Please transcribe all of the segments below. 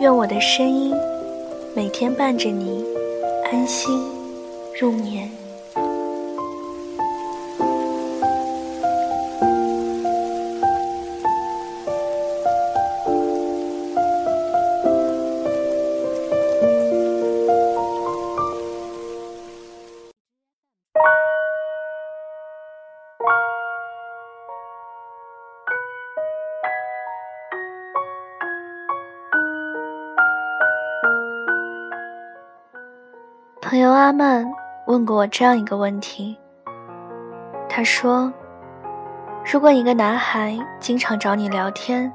愿我的声音每天伴着你安心入眠。朋友阿曼问过我这样一个问题。他说：“如果一个男孩经常找你聊天，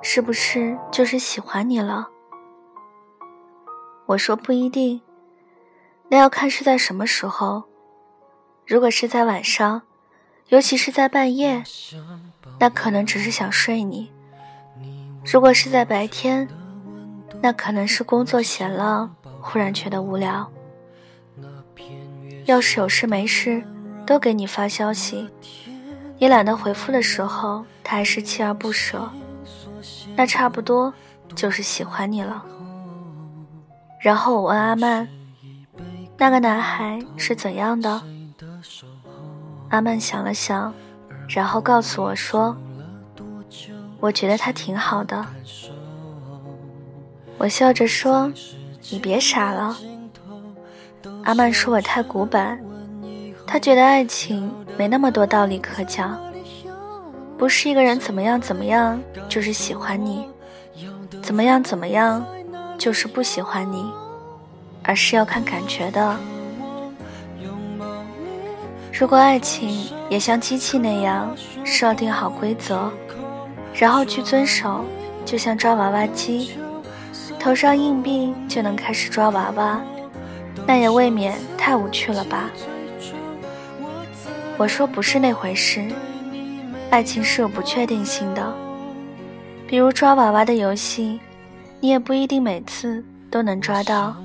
是不是就是喜欢你了？”我说：“不一定，那要看是在什么时候。如果是在晚上，尤其是在半夜，那可能只是想睡你；如果是在白天，那可能是工作闲了，忽然觉得无聊。”要是有事没事都给你发消息，你懒得回复的时候，他还是锲而不舍，那差不多就是喜欢你了。然后我问阿曼，那个男孩是怎样的？阿曼想了想，然后告诉我说：“我觉得他挺好的。”我笑着说：“你别傻了。”阿曼说我太古板，他觉得爱情没那么多道理可讲，不是一个人怎么样怎么样就是喜欢你，怎么样怎么样就是不喜欢你，而是要看感觉的。如果爱情也像机器那样设定好规则，然后去遵守，就像抓娃娃机，投上硬币就能开始抓娃娃。那也未免太无趣了吧？我说不是那回事，爱情是有不确定性的。比如抓娃娃的游戏，你也不一定每次都能抓到，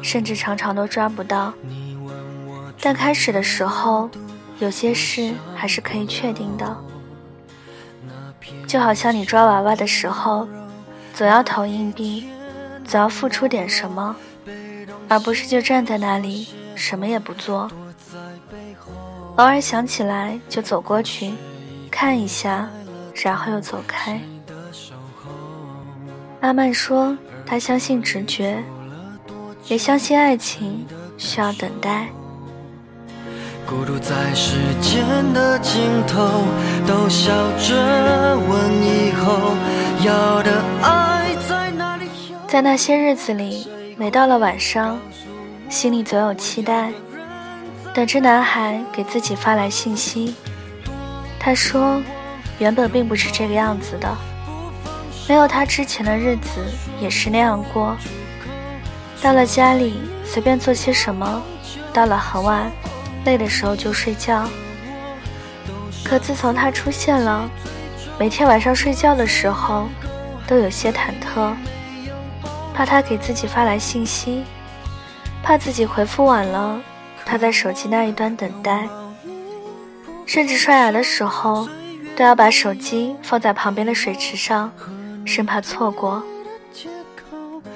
甚至常常都抓不到。但开始的时候，有些事还是可以确定的。就好像你抓娃娃的时候，总要投硬币，总要付出点什么。而不是就站在那里什么也不做，偶尔想起来就走过去看一下，然后又走开。阿曼说他相信直觉，也相信爱情需要等待。孤独在时间的尽头，都笑着问以后要的爱在哪里？在那些日子里。每到了晚上，心里总有期待，等着男孩给自己发来信息。他说，原本并不是这个样子的，没有他之前的日子也是那样过。到了家里随便做些什么，到了很晚，累的时候就睡觉。可自从他出现了，每天晚上睡觉的时候，都有些忐忑。怕他给自己发来信息，怕自己回复晚了，他在手机那一端等待，甚至刷牙的时候都要把手机放在旁边的水池上，生怕错过。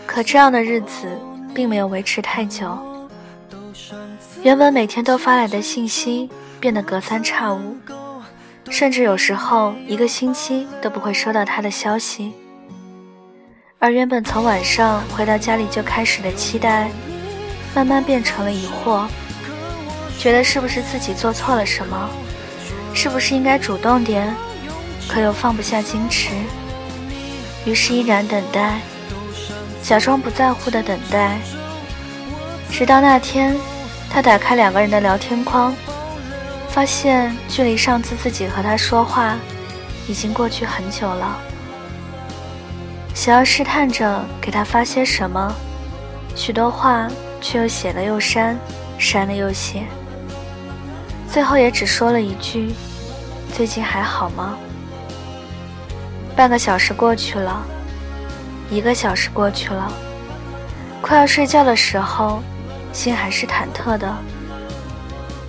可这样的日子并没有维持太久，原本每天都发来的信息变得隔三差五，甚至有时候一个星期都不会收到他的消息。而原本从晚上回到家里就开始的期待，慢慢变成了疑惑，觉得是不是自己做错了什么，是不是应该主动点，可又放不下矜持，于是依然等待，假装不在乎的等待，直到那天，他打开两个人的聊天框，发现距离上次自己和他说话，已经过去很久了。想要试探着给他发些什么，许多话却又写了又删，删了又写，最后也只说了一句：“最近还好吗？”半个小时过去了，一个小时过去了，快要睡觉的时候，心还是忐忑的，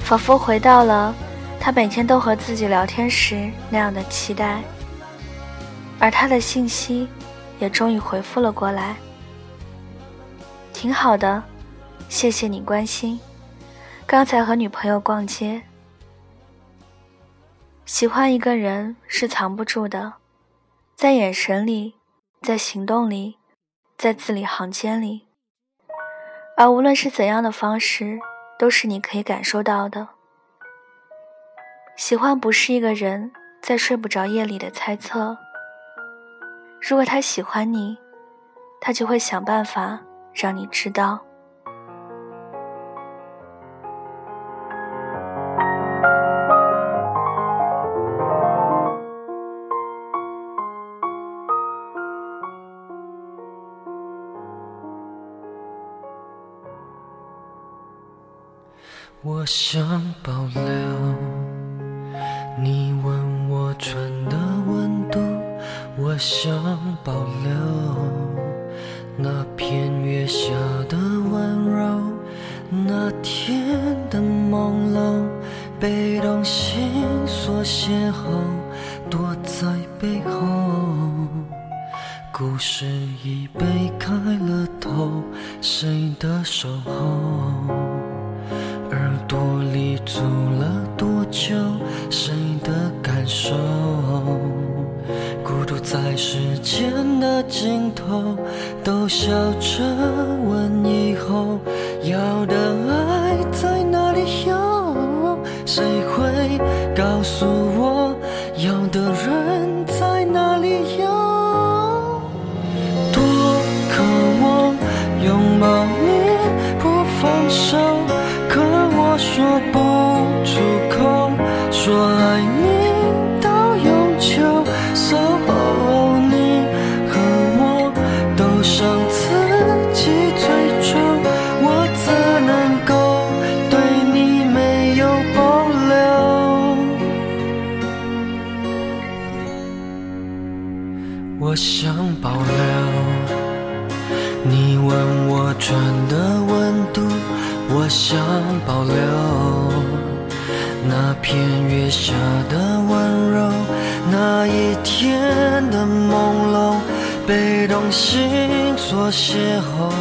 仿佛回到了他每天都和自己聊天时那样的期待，而他的信息。也终于回复了过来，挺好的，谢谢你关心。刚才和女朋友逛街，喜欢一个人是藏不住的，在眼神里，在行动里，在字里行间里，而无论是怎样的方式，都是你可以感受到的。喜欢不是一个人在睡不着夜里的猜测。如果他喜欢你，他就会想办法让你知道。我想保留你吻我唇。想保留那片月下的温柔，那天的朦胧，被动心所邂逅，躲在背后。故事已被开了头，谁的守候？耳朵里住了多久？谁的感受？在时间的尽头，都笑着问以后要的爱在哪里有？谁会告诉我要的人我想保留你吻我唇的温度，我想保留那片月下的温柔，那一天的朦胧，被动心所邂逅，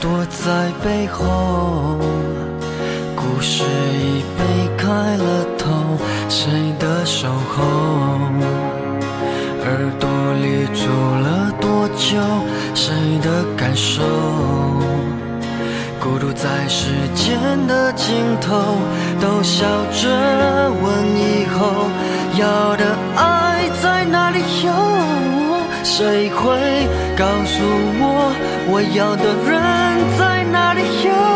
躲在背后，故事已被开了头，谁的守候？耳朵里住了多久？谁的感受？孤独在时间的尽头，都笑着问以后要的爱在哪里有？谁会告诉我我要的人在哪里有？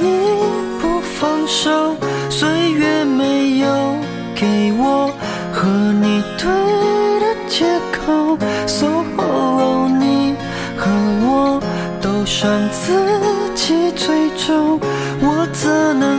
你不放手，岁月没有给我和你对的借口。所有你和我都向自己追促，我怎能？